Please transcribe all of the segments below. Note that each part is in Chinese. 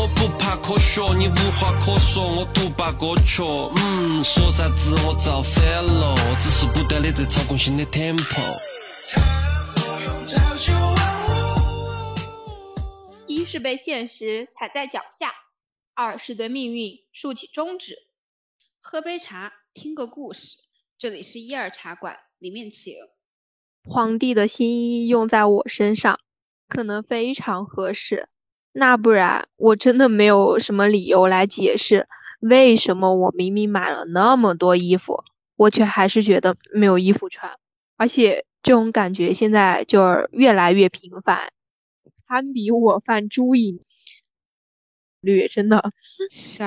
我不怕科学，你无话可说，我独霸歌曲。嗯，说啥子我造反了，只是不断的在操控新的 tempo。一是被现实踩在脚下，二是对命运竖起中指。喝杯茶，听个故事。这里是一二茶馆，里面请。皇帝的新衣用在我身上，可能非常合适。那不然，我真的没有什么理由来解释，为什么我明明买了那么多衣服，我却还是觉得没有衣服穿。而且这种感觉现在就是越来越频繁，堪比我犯猪瘾率，真的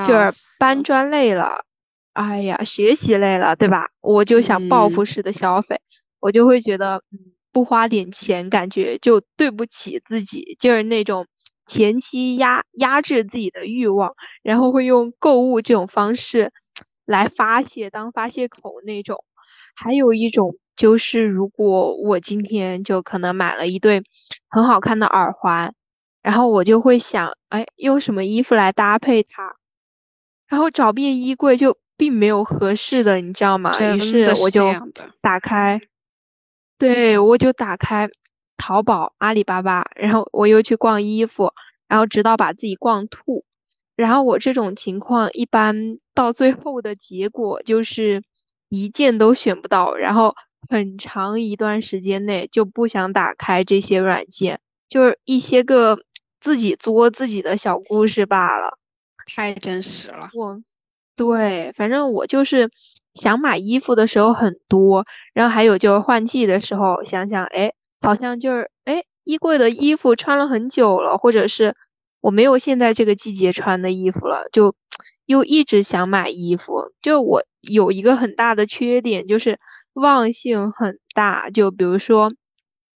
就是搬砖累了，哎呀，学习累了，对吧？我就想报复式的消费。我就会觉得，嗯，不花点钱，感觉就对不起自己，就是那种前期压压制自己的欲望，然后会用购物这种方式来发泄，当发泄口那种。还有一种就是，如果我今天就可能买了一对很好看的耳环，然后我就会想，哎，用什么衣服来搭配它？然后找遍衣柜就并没有合适的，你知道吗？于是我就打开。对，我就打开淘宝、阿里巴巴，然后我又去逛衣服，然后直到把自己逛吐。然后我这种情况一般到最后的结果就是一件都选不到，然后很长一段时间内就不想打开这些软件，就是一些个自己作自己的小故事罢了。太真实了，我，对，反正我就是。想买衣服的时候很多，然后还有就是换季的时候，想想哎，好像就是哎，衣柜的衣服穿了很久了，或者是我没有现在这个季节穿的衣服了，就又一直想买衣服。就我有一个很大的缺点，就是忘性很大。就比如说，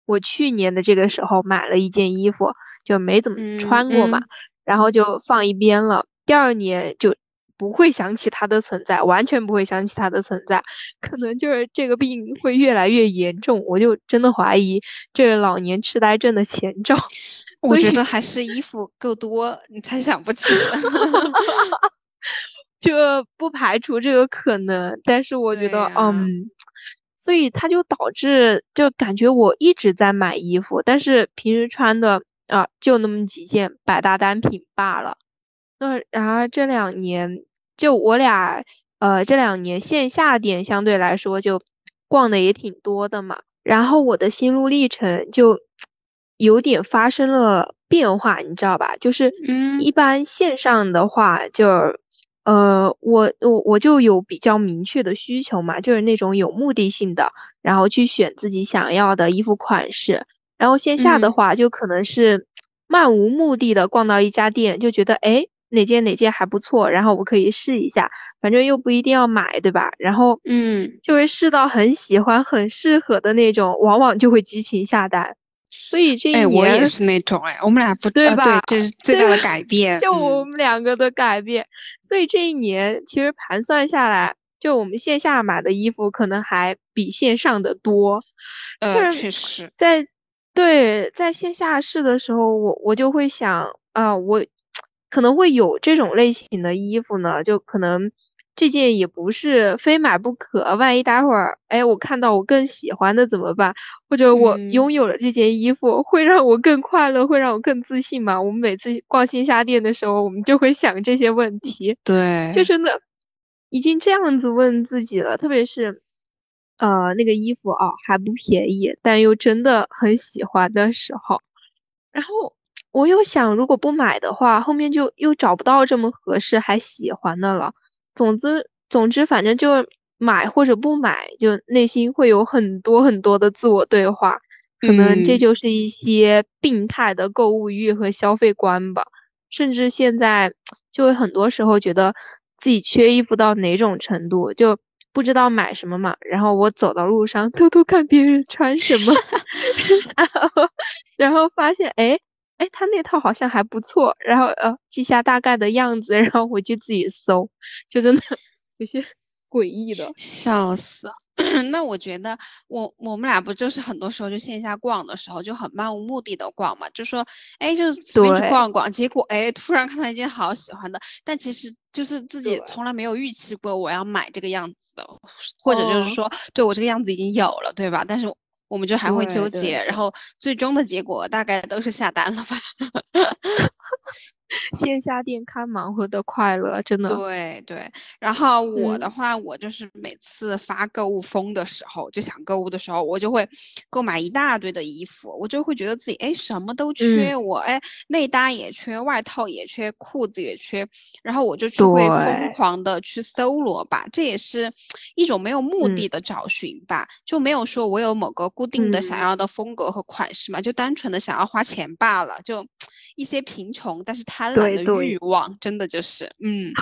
我去年的这个时候买了一件衣服，就没怎么穿过嘛，然后就放一边了。第二年就。不会想起它的存在，完全不会想起它的存在，可能就是这个病会越来越严重，我就真的怀疑这是老年痴呆症的前兆。我觉得 还是衣服够多，你才想不起。这不排除这个可能，但是我觉得，嗯，所以它就导致就感觉我一直在买衣服，但是平时穿的啊就那么几件百搭单品罢了。那然而这两年。就我俩，呃，这两年线下店相对来说就逛的也挺多的嘛，然后我的心路历程就有点发生了变化，你知道吧？就是，嗯，一般线上的话，就，呃，我我我就有比较明确的需求嘛，就是那种有目的性的，然后去选自己想要的衣服款式，然后线下的话就可能是漫无目的的逛到一家店，就觉得，哎。哪件哪件还不错，然后我可以试一下，反正又不一定要买，对吧？然后，嗯，就会试到很喜欢、很适合的那种，往往就会激情下单。所以这一年，哎，我也是那种，哎，我们俩不对吧？对，这是最大的改变，就我们两个的改变。所以这一年其实盘算下来，就我们线下买的衣服可能还比线上的多。呃，确实，在对在线下试的时候，我我就会想啊，我。可能会有这种类型的衣服呢，就可能这件也不是非买不可，万一待会儿，哎，我看到我更喜欢的怎么办？或者我拥有了这件衣服会让我更快乐，会让我更自信吗？我们每次逛线下店的时候，我们就会想这些问题。对，就真的已经这样子问自己了，特别是呃那个衣服啊还不便宜，但又真的很喜欢的时候，然后。我又想，如果不买的话，后面就又找不到这么合适还喜欢的了。总之，总之，反正就买或者不买，就内心会有很多很多的自我对话。可能这就是一些病态的购物欲和消费观吧。甚至现在，就会很多时候觉得自己缺衣服到哪种程度，就不知道买什么嘛。然后我走到路上，偷偷看别人穿什么，然后发现，哎。哎，他那套好像还不错，然后呃记下大概的样子，然后回去自己搜，就真的 有些诡异的，笑死。那我觉得我我们俩不就是很多时候就线下逛的时候就很漫无目的的逛嘛，就说哎就是随便去逛逛，结果哎突然看到一件好喜欢的，但其实就是自己从来没有预期过我要买这个样子的，或者就是说对我这个样子已经有了，对吧？但是我们就还会纠结，然后最终的结果大概都是下单了吧。线下店开盲盒的快乐，真的。对对，然后我的话，我就是每次发购物疯的时候，就想购物的时候，我就会购买一大堆的衣服，我就会觉得自己哎什么都缺，我哎内搭也缺，外套也缺，裤子也缺，然后我就去会疯狂的去搜罗吧，这也是 一种没有目的的找寻吧，就没有说我有某个固定的想要的风格和款式嘛，就单纯的想要花钱罢了，就。一些贫穷但是贪婪的欲望，真的就是，嗯。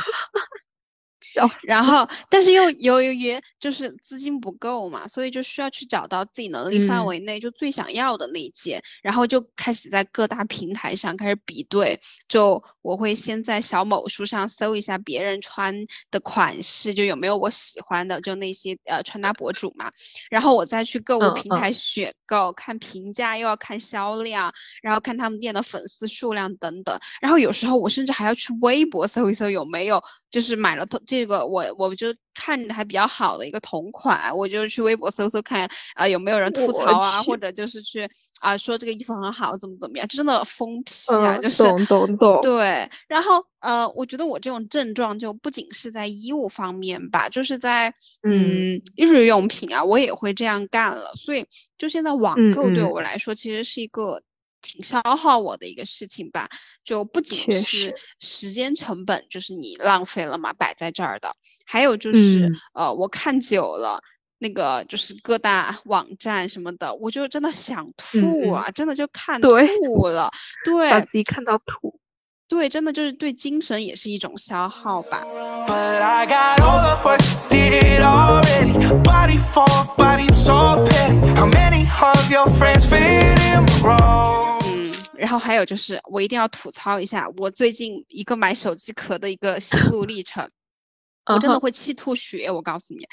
然后，但是又由于就是资金不够嘛，所以就需要去找到自己能力范围内就最想要的那一件，然后就开始在各大平台上开始比对。就我会先在小某书上搜一下别人穿的款式，就有没有我喜欢的，就那些呃穿搭博主嘛。然后我再去购物平台选购，看评价，又要看销量，然后看他们店的粉丝数量等等。然后有时候我甚至还要去微博搜一搜有没有就是买了这。这个我我就看着还比较好的一个同款，我就去微博搜搜看啊有没有人吐槽啊，或者就是去啊说这个衣服很好，怎么怎么样，就真的疯批啊，就是懂懂懂。对，然后呃，我觉得我这种症状就不仅是在衣物方面吧，就是在嗯日用品啊，我也会这样干了。所以就现在网购对我来说其实是一个。挺消耗我的一个事情吧，就不仅是时间成本，就是你浪费了嘛，摆在这儿的，还有就是呃，我看久了那个就是各大网站什么的，我就真的想吐啊，真的就看吐了，对，把。自己看到吐，对，真的就是对精神也是一种消耗吧。嗯，然后还有就是，我一定要吐槽一下我最近一个买手机壳的一个心路历程。我真的会气吐血，我告诉你，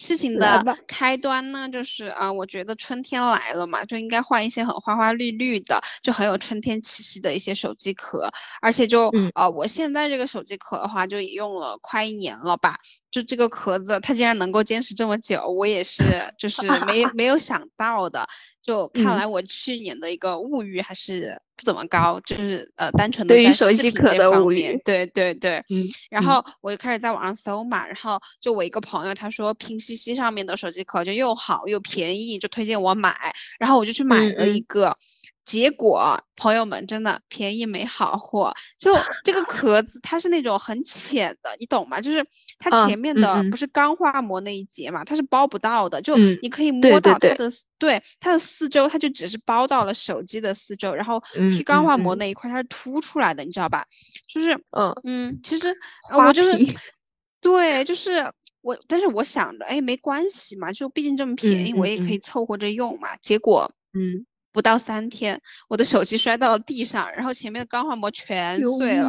事情的开端呢，就是啊，我觉得春天来了嘛，就应该换一些很花花绿绿的，就很有春天气息的一些手机壳，而且就啊，我现在这个手机壳的话，就也用了快一年了吧。就这个壳子，它竟然能够坚持这么久，我也是 就是没没有想到的。就看来我去年的一个物欲还是不怎么高，就是呃单纯的在手机壳的方面。对对对，嗯。然后我就开始在网上搜嘛，然后就我一个朋友他说拼夕夕上面的手机壳就又好又便宜，就推荐我买，然后我就去买了一个。结果，朋友们真的便宜没好货。就 这个壳子，它是那种很浅的，你懂吗？就是它前面的不是钢化膜那一节嘛，它是包不到的。就你可以摸到它的，对它的四周，它就只是包到了手机的四周，然后贴钢化膜那一块它是凸出来的，你知道吧？就是嗯嗯，其实我就是 对，就是我，但是我想着，哎，没关系嘛，就毕竟这么便宜，我也可以凑合着用嘛。结果，嗯。不到三天，我的手机摔到了地上，然后前面的钢化膜全碎了。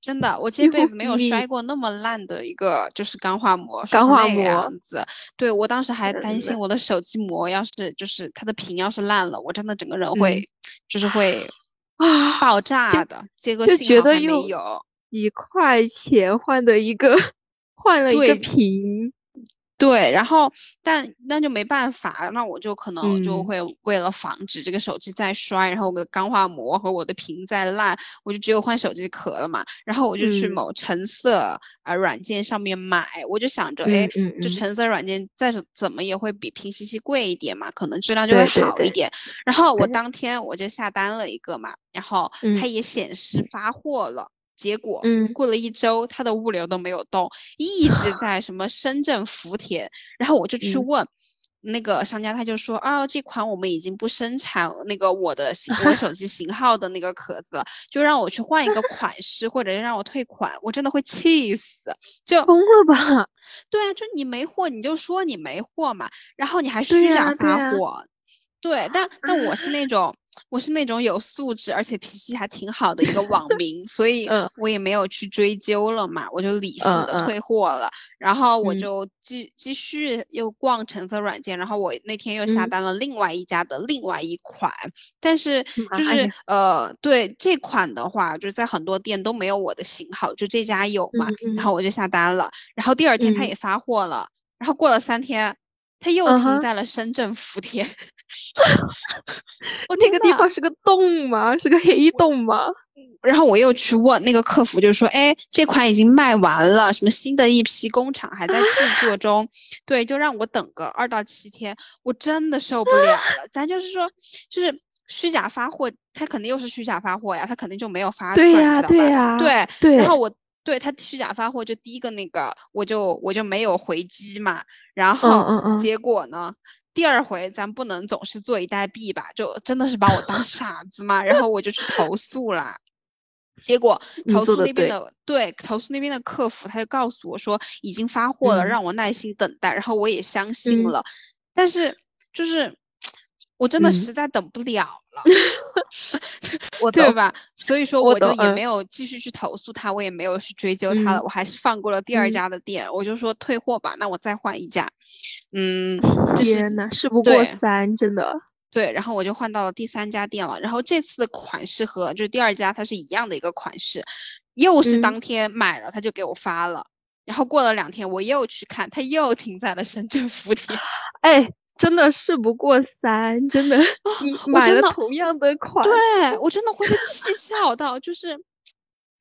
真的，我这辈子没有摔过那么烂的一个，就是钢化膜。钢化膜样子，对我当时还担心我的手机膜要是就是它的屏要是烂了，我真的整个人会就是会啊爆炸的。结果幸好还没有。几块钱换的一个，换了一个屏。对，然后但那就没办法，那我就可能就会为了防止这个手机再摔，然后我的钢化膜和我的屏再烂，我就只有换手机壳了嘛。然后我就去某橙色啊软件上面买，我就想着，哎，就橙色软件再怎么也会比拼夕夕贵一点嘛，可能质量就会好一点。然后我当天我就下单了一个嘛，然后它也显示发货了。结果，嗯，过了一周，他的物流都没有动，一直 在什么深圳福田。然后我就去问那个商家，他就说啊，这款我们已经不生产那个我的型我手机型号的那个壳子了，就让我去换一个 款式，或者让我退款。我真的会气死，就疯了吧？对啊，就你没货，你就说你没货嘛，然后你还虚假发货。对，但 但我是那种。我是那种有素质而且脾气还挺好的一个网民，所以我也没有去追究了嘛，我就理性的退货了。然后我就继继续又逛橙色软件，然后我那天又下单了另外一家的另外一款，但是就是呃，对这款的话，就是在很多店都没有我的型号，就这家有嘛，然后我就下单了。然后第二天他也发货了，然后过了三天，他又停在了深圳福田。我那个地方是个洞吗？是个黑洞吗？然后我又去问那个客服，就说：“哎，这款已经卖完了，什么新的一批工厂还在制作 中，对，就让我等个二到七天。”我真的受不了了。咱就是说，就是虚假发货，他肯定又是虚假发货呀，他肯定就没有发出来？对呀，对对。然后我对他虚假发货，就第一个那个，我就我就没有回击嘛。然后结果呢？第二回咱不能总是坐以待毙吧？就真的是把我当 傻子嘛？然后我就去投诉了，结果 投诉那边的对投诉那边的客服他就告诉我说已经发货了，让我耐心等待。然后我也相信了，但是就是我真的实在等不了了，对吧？所以说我就也没有继续去投诉他，我也没有去追究他了，我还是放过了第二家的店，我就说退货吧，那我再换一家。嗯，天呐，事不过三，真的。对，然后我就换到了第三家店了。然后这次的款式和就是第二家它是一样的一个款式，又是当天买了他就给我发了。然后过了两天我又去看，他又停在了深圳福田。哎，真的事不过三，真的，你买了同样的款，对我真的会被气笑到，就是。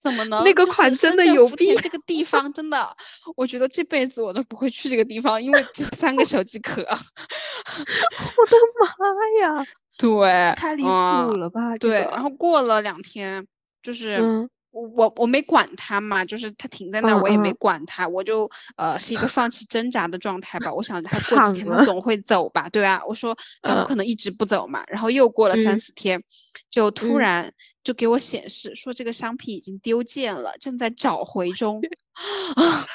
怎么呢？那个款真的有病！这个地方真的，我觉得这辈子我都不会去这个地方，因为这三个手机壳。我的妈呀！对，太离谱了吧？对，然后过了两天，就是我我我我没管他嘛，就是他停在那儿，我也没管他，我就呃是一个放弃挣扎的状态吧。我想着他过几天他总会走吧，对啊，我说他不可能一直不走嘛。然后又过了三四天，就突然。就给我显示说这个商品已经丢件了，正在找回中，啊，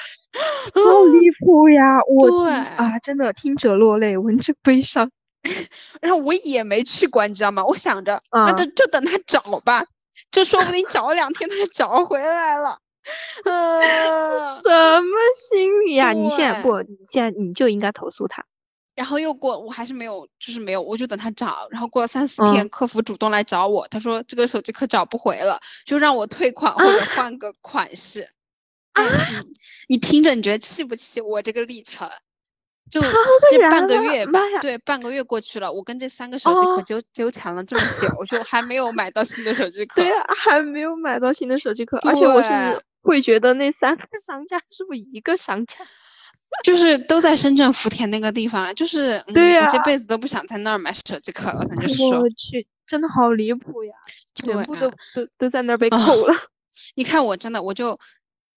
好离 谱呀！我啊，真的听者落泪，闻者悲伤。然后我也没去管，你知道吗？我想着，那就就等他找吧，就说不定找两天他就找回来了。呃，什么心理呀？你现在不，你现在你就应该投诉他。然后又过，我还是没有，就是没有，我就等他找。然后过了三四天，客服主动来找我，他说这个手机壳找不回了，就让我退款或者换个款式。哎，你听着，你觉得气不气？我这个历程，就这半个月吧，对，半个月过去了，我跟这三个手机壳纠纠缠了这么久，就还没有买到新的手机壳。对啊，还没有买到新的手机壳，而且我甚至会觉得那三个 商家是不是一个商家？就是都在深圳福田那个地方，就是对呀，我这辈子都不想在那儿买手机壳了。咱就说，我去，真的好离谱呀，全部都都都在那儿被扣了。你看我真的，我就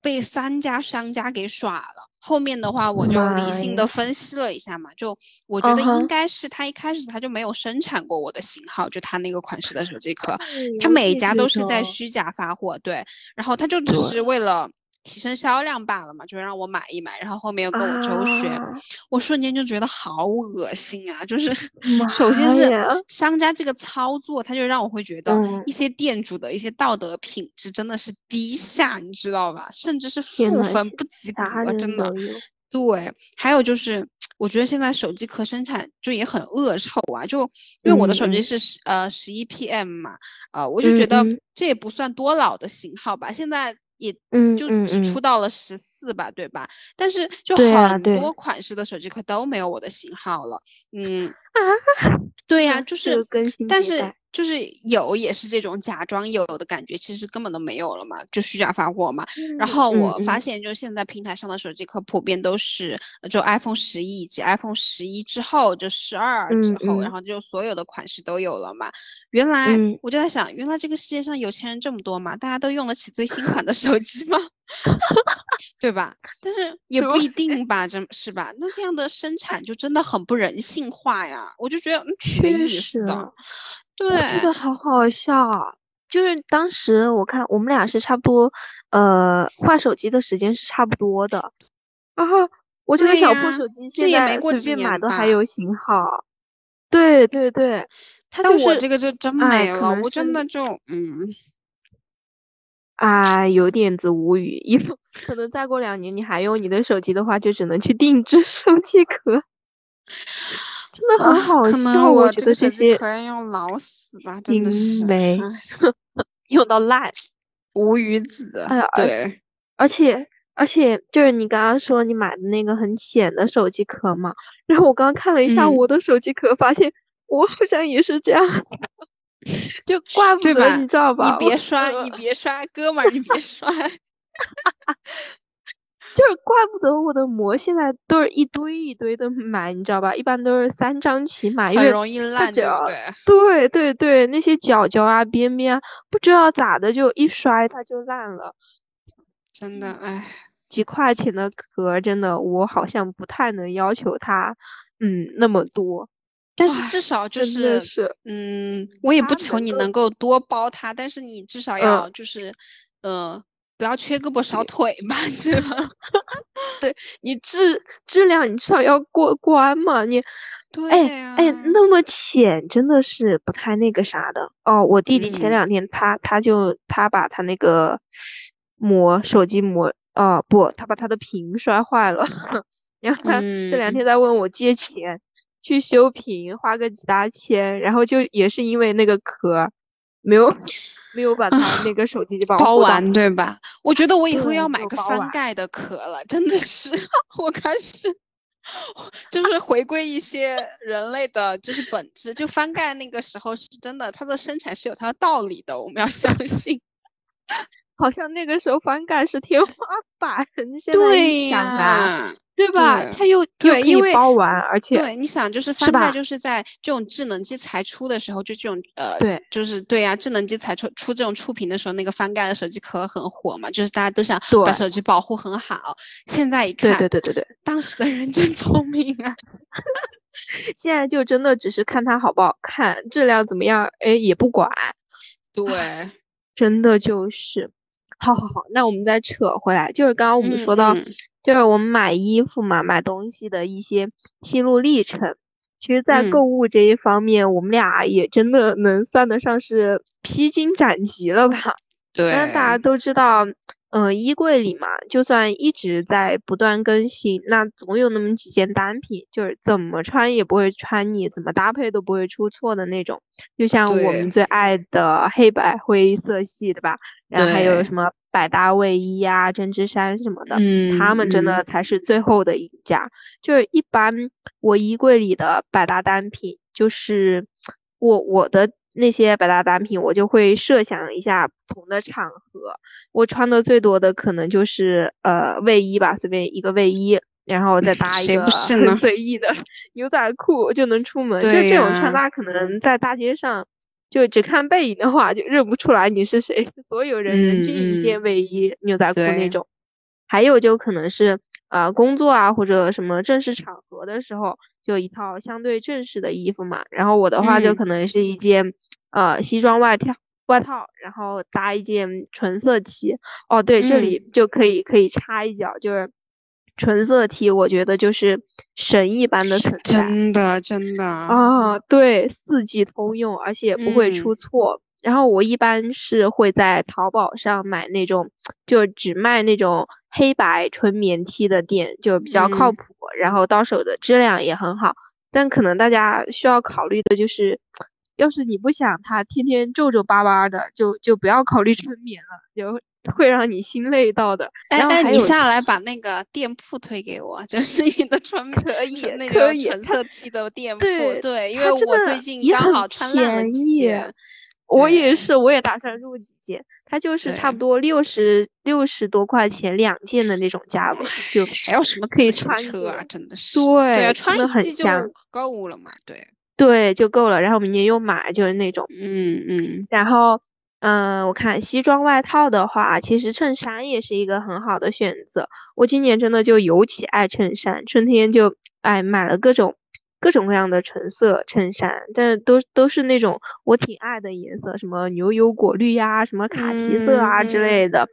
被三家商家给耍了。后面的话，我就理性的分析了一下嘛，就我觉得应该是他一开始他就没有生产过我的型号，就他那个款式的手机壳，他每一家都是在虚假发货，对，然后他就只是为了。提升销量罢了嘛，就让我买一买，然后后面又跟我周旋，我瞬间就觉得好恶心啊！就是 首先是商家这个操作，他就让我会觉得一些店主的一些道德品质真的是低下，你知道吧？甚至是负分不及格，真的。对，还有就是，我觉得现在手机壳生产就也很恶臭啊，就因为我的手机是十呃十一 PM 嘛，呃，我就觉得这也不算多老的型号吧，现在。也就只出到了十四吧，对吧？但是就很多款式的手机壳都没有我的型号了，嗯啊，对呀，就是更新，但是。就是有也是这种假装有的感觉，其实根本都没有了嘛，就虚假发货嘛。然后我发现，就现在平台上的手机壳普遍都是就 iPhone 十一以及 iPhone 十一之后，就十二之后，然后就所有的款式都有了嘛。原来我就在想，原来这个世界上有钱人这么多嘛，大家都用得起最新款的手机吗？对吧？但是也不一定吧，真是吧？那这样的生 产就真的很不人性化呀！我就觉得，嗯，确实的。对，这个好好笑啊！就是当时我看我们俩是差不多，呃，换手机的时间是差不多的。然后我这个小破手机现在随便买都还有型号。对对对，他但就是我这个就真哎没了，我真的就嗯，啊，有点子无语。以后可能再过两年你还用你的手机的话，就只能去定制手机壳，真的很啊好可笑。能我觉得这些壳要用老死吧，真的是，用到烂。无语子，哎呀对，而且而且就是你刚刚说你买的那个很浅的手机壳嘛，然后我刚刚看了一下嗯我的手机壳，发现我好像也是这样，就怪不得你知道吧？你别摔，呃你别摔，哥们儿，你别摔。就是怪不得我的膜现在都是一堆一堆的买，你知道吧？一般都是三张起买，因为很容易烂，掉对不对？对对对，那些角角啊、边边啊，不知道咋的就一摔它就烂了。真的，哎，几块钱的壳，真的我好像不太能要求它，嗯，那么多。唉但是至少就是，是，嗯，我也不求你能够多包他，但是你至少嗯要就是，呃，不要缺胳膊少腿吧，对吧？你质质量你至少要过关嘛，你 对哎呀，哎，那么浅真的是不太那个啥的哦。我弟弟前嗯两天他他就他把他那个膜手机膜哦不，他把他的屏摔坏了，然后他这两嗯天在问我借钱去修屏，花个几大千，然后就也是因为那个壳没有没有把它那个手机保护到包完对吧？我觉得我以后要买个翻盖的壳了，真的是，我开始就是回归一些人类的就是本质。就翻盖那个时候是真的，它的生产是有它的道理的，我们要相信。好像那个时候翻盖是天花板，你现在对一想啊，呀，对吧？它又又可以对因为包完，而且对，你想，就是是翻盖，就是在这种智能机才出的时候，就这种呃，对就是对呀、智能机才出出这种触屏的时候，那个翻盖的手机壳很火嘛，就是大家都想把手机保护很好。现在一对看，对对对对，当时的人真聪明啊！现在就真的只是看它好不好看，质量怎么样，哎也不管，对，真的就是，好好好，那我们再扯回来，就是刚刚我们嗯说到，嗯就是我们买衣服嘛，买东西的一些心路历程。其实，在嗯购物这一方面，我们俩也真的能算得上是披荆斩棘了吧？对，那大家都知道，嗯、衣柜里嘛，就算一直在不断更新，那总有那么几件单品，就是怎么穿也不会穿腻，怎么搭配都不会出错的那种。就像我们最爱的黑白灰色系，对吧？然后还有什么百搭卫衣呀、针织衫什么的，嗯他们真的嗯才是最后的赢家。就是一般我衣柜里的百搭单品，就是我我的那些百搭单品，我就会设想一下不同的场合，我穿的最多的可能就是呃卫衣吧，随便一个卫衣，然后再搭一个很随意的牛仔裤就能出门。就这种穿搭，可能在大街上。就只看背影的话，就认不出来你是谁。所有人人均一嗯件卫衣、牛仔裤那种。还有就可能是呃工作啊或者什么正式场合的时候，就一套相对正式的衣服嘛。然后我的话就嗯可能是一件呃西装外套外套，然后搭一件纯色 T。哦，对，这里嗯就可以可以插一脚，就是纯色 T，我觉得就是神一般的存在。真的真的，啊，对，四季通用，而且不会出嗯错。然后我一般是会在淘宝上买那种，就只卖那种黑白纯棉 T 的店，就比较靠嗯谱，然后到手的质量也很好。但可能大家需要考虑的就是，要是你不想它天天皱皱巴巴的，就就不要考虑纯棉了，就会让你心累到的。哎哎，你然后还有下来把那个店铺推给我，就是 你的纯可以那个纯色 T 的店铺，对对，因为我最近刚好穿烂了几件，我也是，我也打算入几件，它就是差不多六十六十多块钱两件的那种价位，就还有什么可以穿车啊？真的是，对啊，穿一季就很香够了嘛，对，对就够了。然后明年又买，就是那种。嗯嗯，然后，嗯，我看西装外套的话，其实衬衫也是一个很好的选择。我今年真的就尤其爱衬衫，春天就哎买了各种各种各样的橙色衬衫，但是都都是那种我挺爱的颜色，什么牛油果绿呀、什么卡其色啊之嗯类的。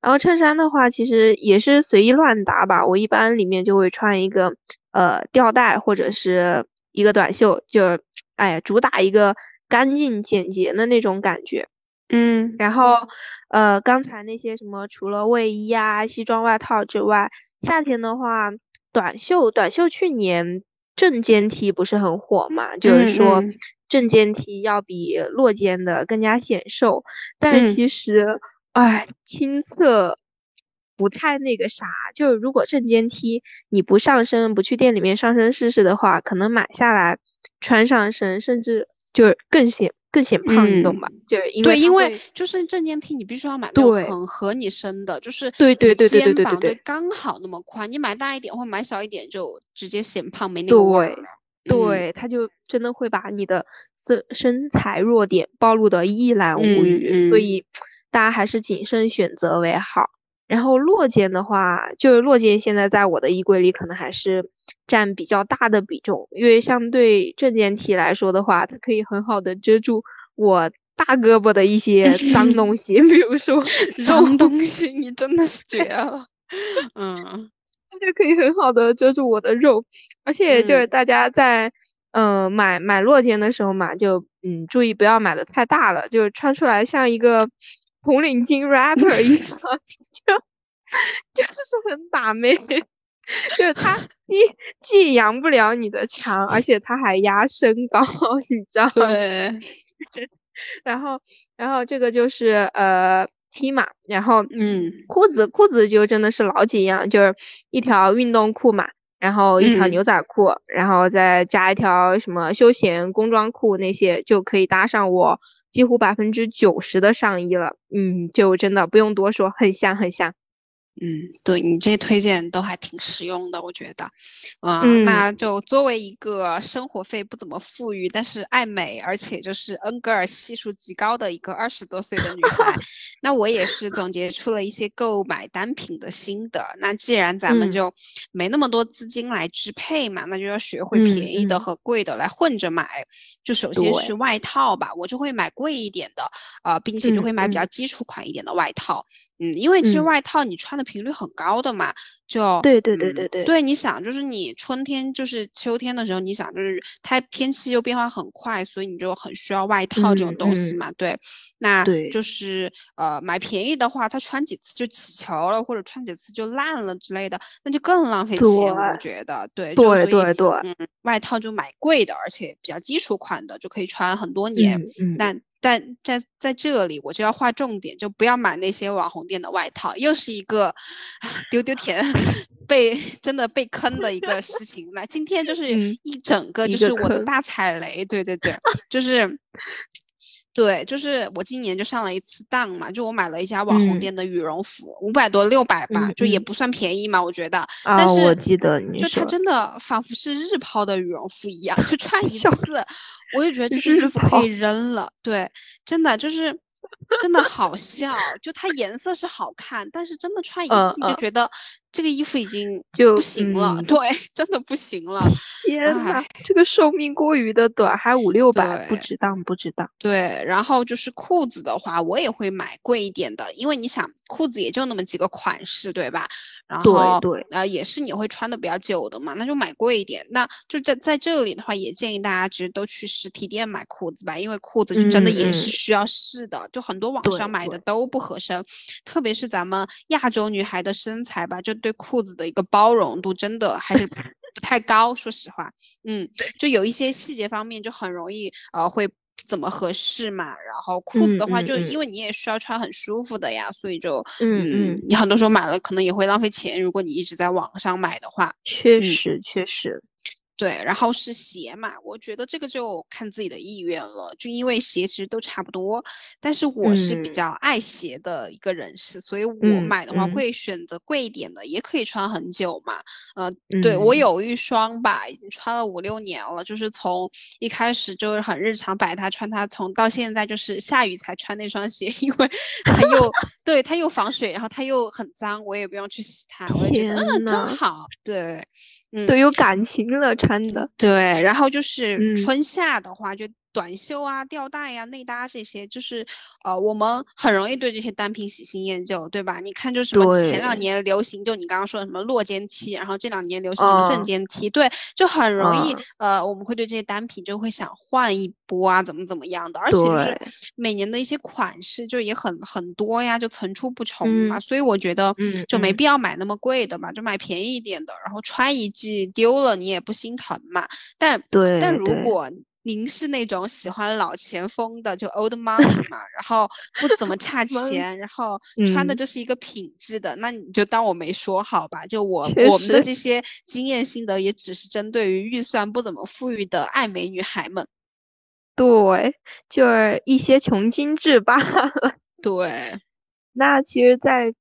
然后衬衫的话，其实也是随意乱搭吧。我一般里面就会穿一个呃吊带或者是一个短袖，就是哎呀，主打一个干净简洁的那种感觉。嗯，然后，呃，刚才那些什么，除了卫衣啊、西装外套之外，夏天的话，短袖，短袖去年正肩 T 不是很火嘛？就是说正肩 T 要比落肩的更加显瘦，但其实，哎，亲测不太那个啥。就是如果正肩 T 你不上身，不去店里面上身试试的话，可能买下来穿上身，甚至就是更显。显胖，你懂吧？就因为对，因为就是正肩 T，你必须要买那种很合你身的，就是对对对对对对肩膀刚好那么宽，你买大一点或买小一点就直接显胖，没那个对对，他就真的会把你的身身材弱点暴露的一览无余，所以大家还是谨慎选择为好。然后落肩的话，就是落肩现在在我的衣柜里可能还是。占比较大的比重，因为相对正肩 T 来说的话，它可以很好的遮住我大胳膊的一些 脏东西，比如说 脏东西，你真的是。绝了。嗯，它就可以很好的遮住我的肉，而且就是大家在嗯买买落肩的时候嘛，就嗯注意不要买的太大了，就是穿出来像一个红领巾 rapper 一样，就就是很打妹。就是它 既既扬不了你的长，而且它还压身高，你知道吗？对。然后，然后这个就是呃 T 嘛，然后嗯，裤子裤子就真的是老几样，就是一条运动裤嘛，然后一条牛仔裤，然后再加一条什么休闲工装裤，那些就可以搭上我几乎百分之九十的上衣了。嗯，就真的不用多说，很香很香。嗯，对你这些推荐都还挺实用的，我觉得，嗯，那就作为一个生活费不怎么富裕，但是爱美，而且就是恩格尔系数极高的一个二十多岁的女孩，那我也是总结出了一些购买单品的心得。那既然咱们就没那么多资金来支配嘛，那就要学会便宜的和贵的来混着买。就首先是外套吧，我就会买贵一点的，呃，并且就会买比较基础款一点的外套。嗯，因为其实外套你穿的频率很高的嘛，就对对对对对，对你想就是你春天就是秋天的时候，你想就是它天气又变化很快，所以你就很需要外套这种东西嘛。对，那就是呃买便宜的话，它穿几次就起球了，或者穿几次就烂了之类的，那就更浪费钱。我觉得对对对对，嗯，外套就买贵的，而且比较基础款的，就可以穿很多年。嗯，但。但在在这里，我就要划重点，就不要买那些网红店的外套，又是一个丢丢甜被真的被坑的一个事情。来今天就是一整个就是我的大踩雷，对对对，就是对，就是我今年就上了一次当嘛，就我买了一家网红店的羽绒服，五百多六百吧，就也不算便宜嘛，我觉得。但是我记得你就它真的仿佛是日抛的羽绒服一样，就穿 一次。我就觉得这个衣服可以扔了，对，真的就是真的好笑，就它颜色是好看，但是真的穿一次就觉得。这个衣服已经就不行了，对，真的不行了。天呐，这个寿命过于的短，还五六百，不值当，不值当。对，然后就是裤子的话，我也会买贵一点的，因为你想，裤子也就那么几个款式，对吧？然后对对，呃，也是你会穿的比较久的嘛，那就买贵一点。那就在在这里的话，也建议大家其实都去实体店买裤子吧，因为裤子就真的也是需要试的，就很多网上买的都不合身，特别是咱们亚洲女孩的身材吧，就。对裤子的一个包容度真的还是 不太高，说实话，嗯，就有一些细节方面就很容易呃会怎么合适嘛。然后裤子的话，就因为你也需要穿很舒服的呀，所以就嗯嗯，你很多时候买了可能也会浪费钱。如果你一直在网上买的话，确实确实。对，然后是鞋嘛，我觉得这个就看自己的意愿了，就因为鞋其实都差不多，但是我是比较爱鞋的一个人士，所以我买的话会选择贵一点的，也可以穿很久嘛。呃，对我有一双吧，已经穿了五六年了，就是从一开始就是很日常摆它穿它，从到现在就是下雨才穿那双鞋，因为它又 对它又防水，然后它又很脏，我也不用去洗它，我也觉得嗯真好，对。都有感情了，穿的。对，然后就是春夏的话，就短袖啊、吊带呀、内搭这些，就是呃，我们很容易对这些单品喜新厌旧，对吧？你看，就什么前两年流行，就你刚刚说的什么落肩 T，然后这两年流行什么正肩 T，对，就很容易呃，我们会对这些单品就会想换一波啊，怎么怎么样的，而且就是每年的一些款式就也很很多呀，就层出不穷嘛，所以我觉得就没必要买那么贵的嘛，就买便宜一点的，然后穿一季丢了你也不心疼嘛。但对，但如果您是那种喜欢老钱风的，就 old money 嘛，然后不怎么 差钱，然后穿的就是一个品质的，那你就当我没说好吧。就我我们的这些经验心得，也只是针对于预算不怎么富裕的爱美女孩们。对，就是一些穷精致罢了。对，那其实，在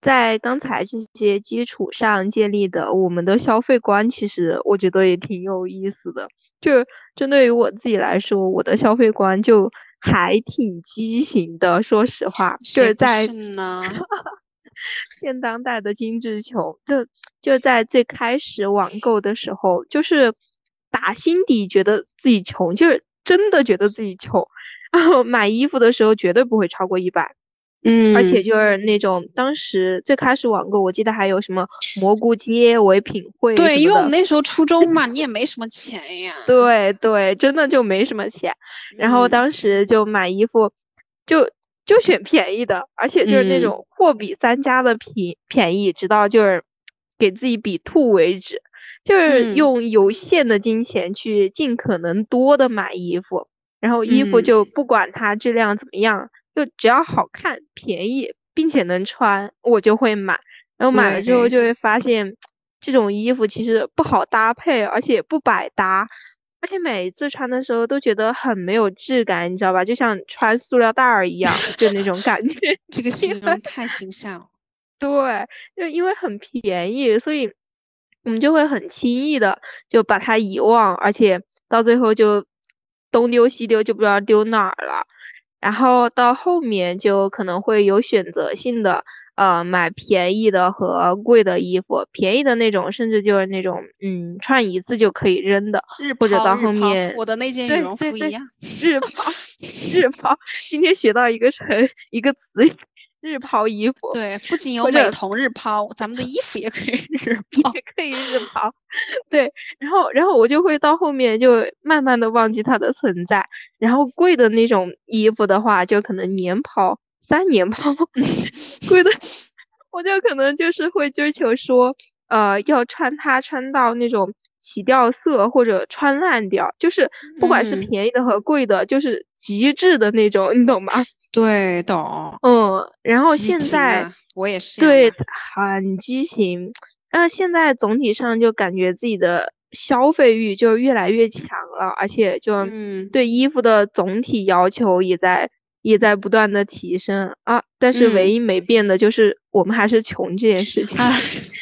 在刚才这些基础上建立的我们的消费观，其实我觉得也挺有意思的。就是针对于我自己来说，我的消费观就还挺畸形的。说实话，就是在 现当代的精致穷，就就在最开始网购的时候，就是打心底觉得自己穷，就是真的觉得自己穷。然 后买衣服的时候绝对不会超过一百。嗯，而且就是那种当时最开始网购，我记得还有什么 蘑菇街、唯品会。对，因为我们那时候初中嘛，你也没什么钱呀。对对，真的就没什么钱。然后当时就买衣服，就就选便宜的，而且就是那种货比三家的便便宜，直到就是给自己比吐为止，就是用有限的金钱去尽可能多的买衣服，然后衣服就不管它质量怎么样。就只要好看、便宜，并且能穿，我就会买。然后买了之后就会发现，这种衣服其实不好搭配，而且不百搭，而且每一次穿的时候都觉得很没有质感，你知道吧？就像穿塑料袋儿一样，就那种感觉。这个形容太形象了。对，就因为很便宜，所以我们就会很轻易的就把它遗忘，而且到最后就东丢西丢，就不知道丢哪儿了。然后到后面就可能会有选择性的，呃，买便宜的和贵的衣服，便宜的那种，甚至就是那种，嗯，穿一次就可以扔的，或者到后面，我的那件羽绒服一样，日抛，日抛，今天学到一个成一个词。日抛衣服，对，不仅有美瞳日抛，咱们的衣服也可以日 抛，也可以日抛，对。然后，然后我就会到后面就慢慢的忘记它的存在。然后贵的那种衣服的话，就可能年抛、三年抛，贵的，我就可能就是会追求说，呃，要穿它穿到那种洗掉色或者穿烂掉，就是不管是便宜的和贵的，就是极致的那种，你懂吧？对，懂。嗯，然后现在我也是对，很畸形。然后现在总体上就感觉自己的消费欲就越来越强了，而且就对衣服的总体要求也在也在不断的提升啊。但是唯一没变的就是我们还是穷这件事情。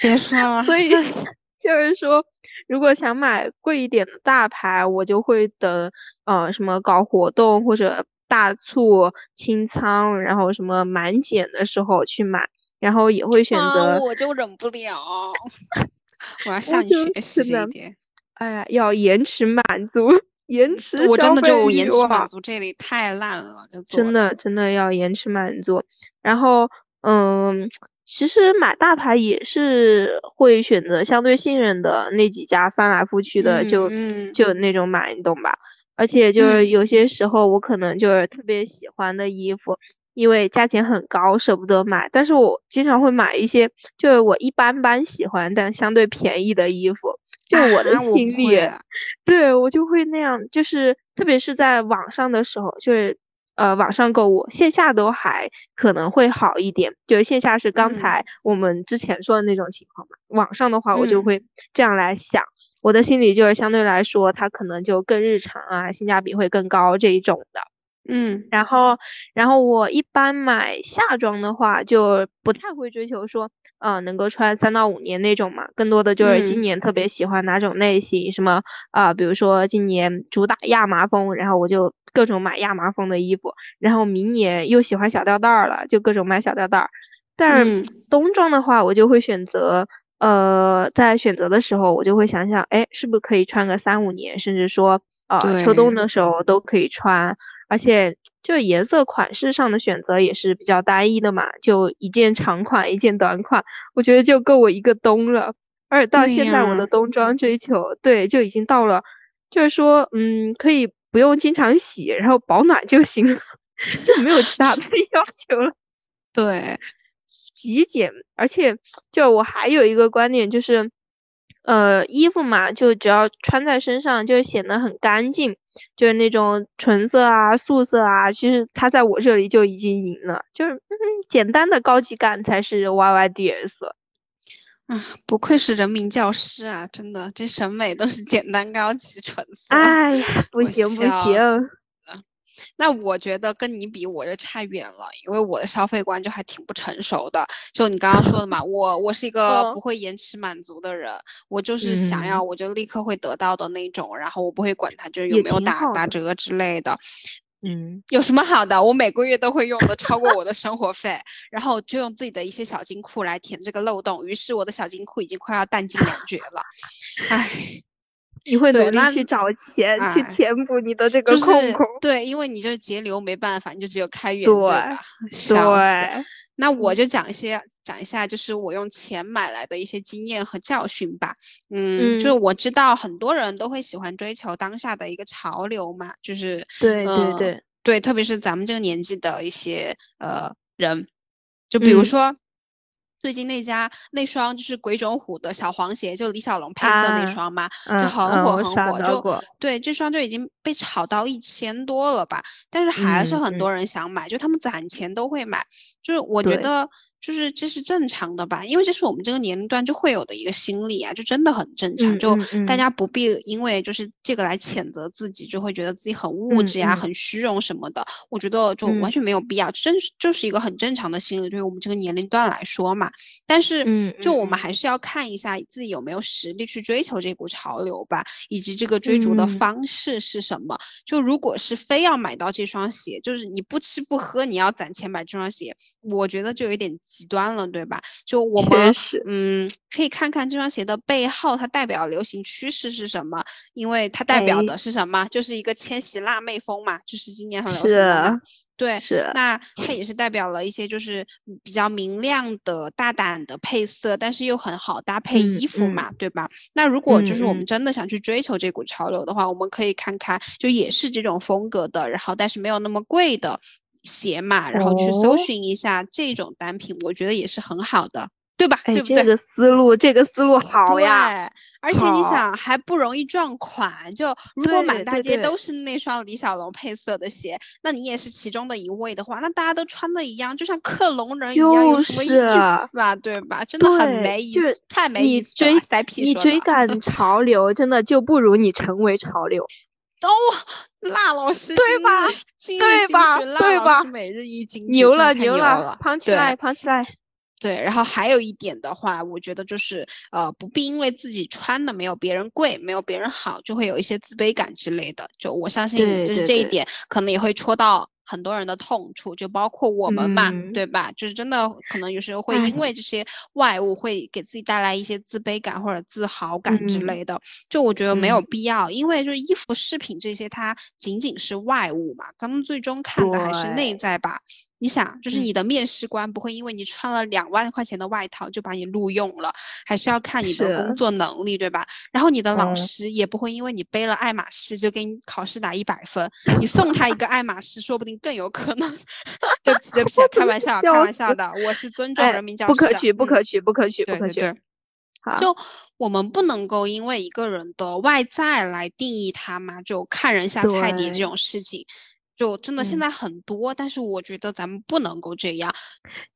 别说了。所以 就是说，如果想买贵一点的大牌，我就会等呃什么搞活动或者。大促清仓，然后什么满减的时候去买，然后也会选择。我就忍不了，我要向你学习一点。哎呀，要延迟满足，延迟我真的就延迟满足这里太烂了，就真的真的要延迟满足。然后，嗯，其实买大牌也是会选择相对信任的那几家，翻来覆去的就就那种买，你懂吧？而且就是有些时候我可能就是特别喜欢的衣服，因为价钱很高舍不得买，但是我经常会买一些就是我一般般喜欢但相对便宜的衣服，就我的心里，对我就会那样，就是特别是在网上的时候，就是呃网上购物，线下都还可能会好一点，就是线下是刚才我们之前说的那种情况嘛，网上的话我就会这样来想。我的心里就是相对来说，它可能就更日常啊，性价比会更高这一种的。嗯，然后，然后我一般买夏装的话，就不太会追求说，呃，能够穿三到五年那种嘛，更多的就是今年特别喜欢哪种类型，什么啊，比如说今年主打亚麻风，然后我就各种买亚麻风的衣服，然后明年又喜欢小吊带儿了，就各种买小吊带儿。但是冬装的话，我就会选择。呃，在选择的时候，我就会想想，哎，是不是可以穿个三五年，甚至说，啊，秋冬的时候都可以穿，而且就颜色款式上的选择也是比较单一的嘛，就一件长款，一件短款，我觉得就够我一个冬了。而到现在我的冬装追求，对，就已经到了，就是说，嗯，可以不用经常洗，然后保暖就行了，就没有其他的 要求了。对。极简，而且就我还有一个观点就是，呃，衣服嘛，就只要穿在身上就显得很干净，就是那种纯色啊、素色啊，其实它在我这里就已经赢了，就是嗯简单的高级感才是 Y Y D S。啊，不愧是人民教师啊，真的，这审美都是简单、高级、纯色。哎呀，不行不行。那我觉得跟你比，我就差远了，因为我的消费观就还挺不成熟的。就你刚刚说的嘛，我我是一个不会延迟满足的人，我就是想要我就立刻会得到的那种，然后我不会管它就是有没有打打折之类的。嗯，有什么好的？我每个月都会用的超过我的生活费，然后就用自己的一些小金库来填这个漏洞，于是我的小金库已经快要弹尽粮绝了。唉。你会努力去找钱，去填补你的这个空空。对，因为你就节流没办法，你就只有开源，对吧？对。那我就讲一些，讲一下，就是我用钱买来的一些经验和教训吧。嗯，就是我知道很多人都会喜欢追求当下的一个潮流嘛，就是对对对对，特别是咱们这个年纪的一些呃人，就比如说。最近那家那双就是鬼冢虎的小黄鞋，就李小龙配色那双嘛，就很火很火，就对这双就已经被炒到一千多了吧，但是还是很多人想买，就他们攒钱都会买，就是我觉得。就是这是正常的吧，因为这是我们这个年龄段就会有的一个心理啊，就真的很正常。就大家不必因为就是这个来谴责自己，就会觉得自己很物质呀、很虚荣什么的。我觉得就完全没有必要，真就是一个很正常的心理，对于我们这个年龄段来说嘛。但是，就我们还是要看一下自己有没有实力去追求这股潮流吧，以及这个追逐的方式是什么。就如果是非要买到这双鞋，就是你不吃不喝，你要攒钱买这双鞋，我觉得就有点。极端了，对吧？就我们嗯，可以看看这双鞋的背后，它代表流行趋势是什么？因为它代表的是什么？就是一个千禧辣妹风嘛，就是今年很流行的。对，是。那它也是代表了一些就是比较明亮的、大胆的配色，但是又很好搭配衣服嘛，对吧？那如果就是我们真的想去追求这股潮流的话，我们可以看看，就也是这种风格的，然后但是没有那么贵的。鞋嘛，然后去搜寻一下这种单品，我觉得也是很好的，对吧？对不对？这个思路，这个思路好呀。而且你想，还不容易撞款。就如果满大街都是那双李小龙配色的鞋，那你也是其中的一位的话，那大家都穿的一样，就像克隆人一样，有什么意思啊？对吧？真的很没意思，太没意思了。你追赶 潮流，真的就不如你成为潮流。哦，辣老师对吧？对吧？对吧？每日一金牛了牛了，胖起来胖起来。对，然后还有一点的话，我觉得就是呃，不必因为自己穿的没有别人贵，没有别人好，就会有一些自卑感之类的。就我相信，就是这一点可能也会戳到。很多人的痛处，就包括我们嘛，对吧？就是真的可能有时候会因为这些外物会给自己带来一些自卑感或者自豪感之类的。就我觉得没有必要，因为就是衣服、饰品这些，它仅仅是外物嘛，咱们最终看的还是内在吧。你想，就是你的面试官不会因为你穿了两万块钱的外套就把你录用了，还是要看你的工作能力，对吧？然后你的老师也不会因为你背了爱马仕就给你考试打一百分，你送他一个爱马仕，说不定更有可能。对不起，对不起，开玩笑，开玩笑的，我是尊重人民教师的。不可取，不可取，不可取，不可取。就我们不能够因为一个人的外在来定义他嘛，就看人下菜碟这种事情。就真的现在很多，但是我觉得咱们不能够这样。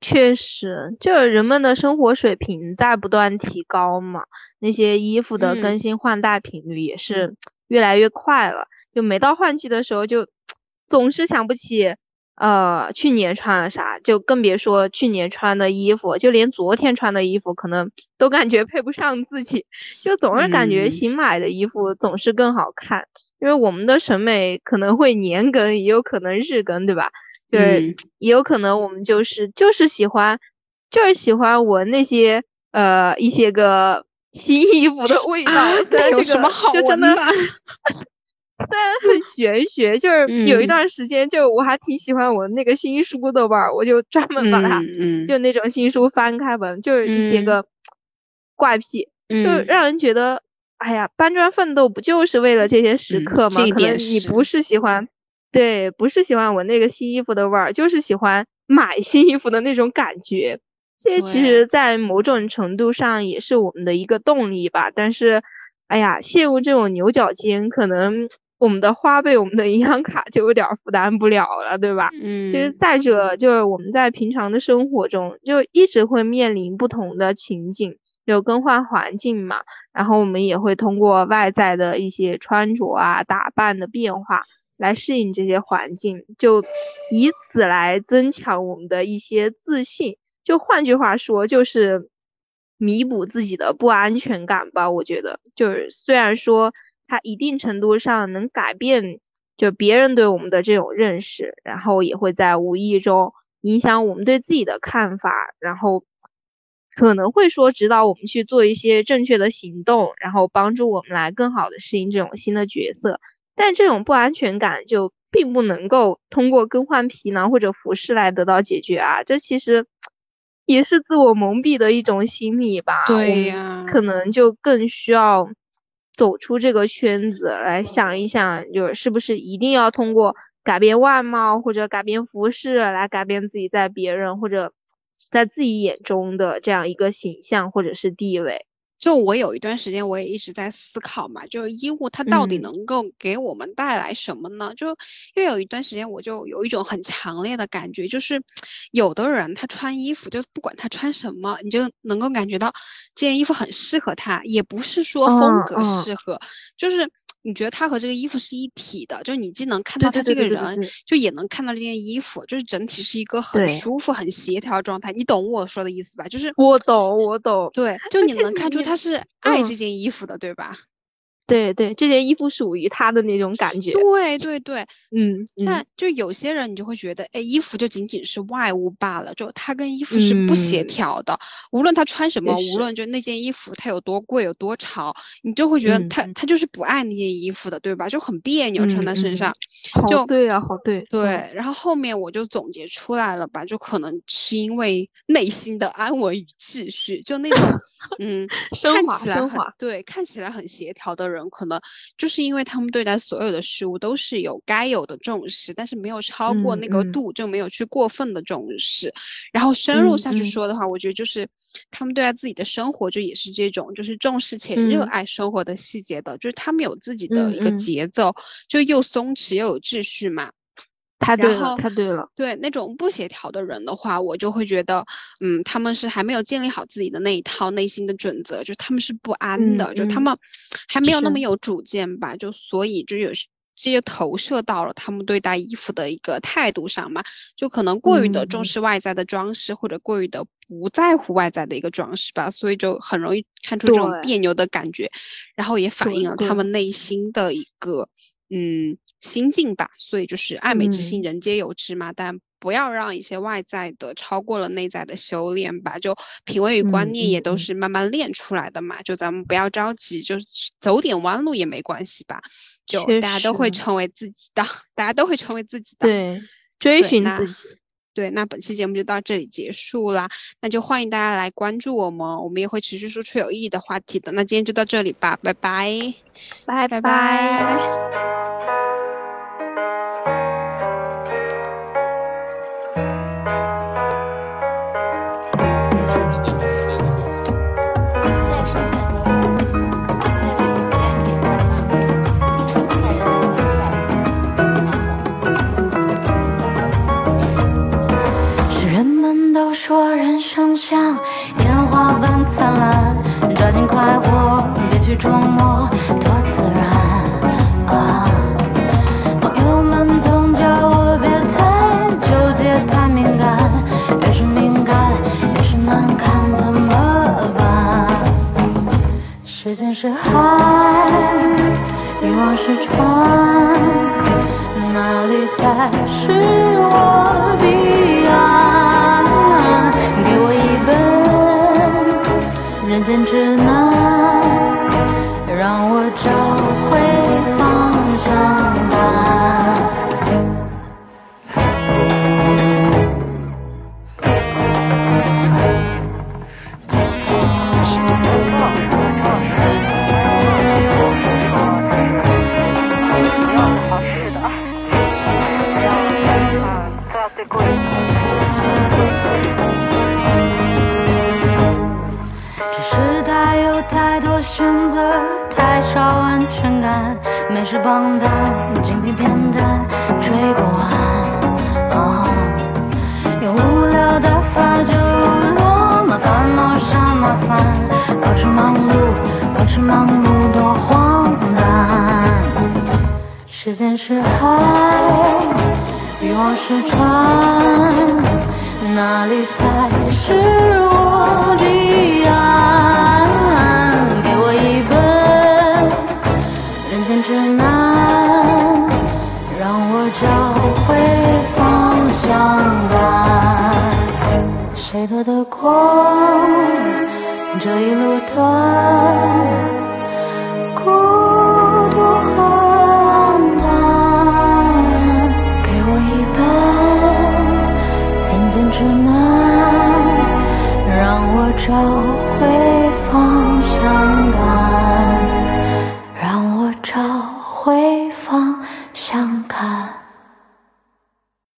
确实，就是人们的生活水平在不断提高嘛，那些衣服的更新换代频率也是越来越快了。就每到换季的时候，就 总是想不起，呃，去年穿了啥，就更别说去年穿的衣服，就连昨天穿的衣服，可能 都感觉配不上自己，就总是感觉新买的衣服总是更好看。因为我们的审美可能会年更，也有可能日更，对吧？就是也有可能我们就是就是喜欢，就是喜欢闻那些呃一些个新衣服的味道。有什么好闻的？虽然很玄学，就是有一段时间，就我还挺喜欢闻那个新书的味儿，我就专门把它，就那种新书翻开闻，就是一些个怪癖，就让人觉得，哎呀，搬砖奋斗不就是为了这些时刻吗？可能你不是喜欢，对，不是喜欢闻那个新衣服的味儿，就是喜欢买新衣服的那种感觉。这些其实，在某种程度上也是我们的一个动力吧。但是，哎呀，陷入这种牛角尖，可能我们的花呗、我们的银行卡就有点负担不了了，对吧？嗯。就是再者，就是我们在平常的生活中，就一直会面临不同的情景，有更换环境嘛。然后我们也会通过外在的一些穿着啊、打扮的变化来适应这些环境，就以此来增强我们的一些自信。就换句话说，就是弥补自己的不安全感吧。我觉得，就是虽然说它一定程度上能改变就别人对我们的这种认识，然后也会在无意中影响我们对自己的看法，然后可能会说指导我们去做一些正确的行动，然后帮助我们来更好的适应这种新的角色。但这种不安全感就并不能够通过更换皮囊或者服饰来得到解决啊！这其实。也是自我蒙蔽的一种心理吧，对呀，可能就更需要走出这个圈子来想一想，就是不是一定要通过改变外貌或者改变服饰来改变自己在别人或者在自己眼中的这样一个形象或者是地位。就我有一段时间，我也一直在思考嘛，就是衣物它到底能够给我们带来什么呢？就因为有一段时间，我就有一种很强烈的感觉，就是 有的人他穿衣服，就不管他穿什么，你就能够感觉到这件衣服很适合他，也不是说风格适合，就是。你觉得他和这个衣服是一体的，就是你既能看到他这个人，就也能看到这件衣服，就是整体是一个很舒服、很协调的状态。你懂我说的意思吧？就是我懂，我懂。对，就你能看出他是爱这件衣服的，对吧？对对，这件衣服属于他的那种感觉。对对对，嗯，但就有些人，你就会觉得，哎，衣服就仅仅是外物罢了，就他跟衣服是不协调的。无论他穿什么，无论就那件衣服它有多贵、有多潮，你就会觉得他他就是不爱那件衣服的，对吧？就很别扭穿在身上。就对啊，好对。对，然后后面我就总结出来了吧，就可能是因为内心的安稳与秩序，就那种 嗯，看起来很对，看起来很协调的人。可能就是因为他们对待所有的事物都是有该有的重视，但是没有超过那个度，就没有去过分的重视。然后深入下去说的话，我觉得就是他们对待自己的生活就也是这种，就是重视且热爱生活的细节的，就是他们有自己的一个节奏，就又松弛又有秩序嘛。太对了，太对了。对那种不协调的人的话，我就会觉得，嗯，他们是还没有建立好自己的那一套内心的准则，就他们是不安的，就他们还没有那么有主见吧，就所以就有这些投射到了他们对待衣服的一个态度上嘛，就可能过于的重视外在的装饰，或者过于的不在乎外在的一个装饰吧，所以就很容易看出这种别扭的感觉，然后也反映了他们内心的一个，嗯。心境吧，所以就是爱美之心，人皆有之嘛。但不要让一些外在的超过了内在的修炼吧。就品味与观念也都是慢慢练出来的嘛。就咱们不要着急，就走点弯路也没关系吧。就 大家都会成为自己的，大家都会成为自己的。对，追寻自己。对，那本期节目就到这里结束啦。那就欢迎大家来关注我们，我们也会持续输出有意义的话题的。那今天就到这里吧，拜拜，拜拜拜。这时代有太多选择，太少安全感，美食榜单、精品片单追不完。用，无聊的发酒落麻烦冒啥麻烦？保持忙碌，保持忙碌多荒诞。时间是海。欲望是船，哪里才是我彼岸？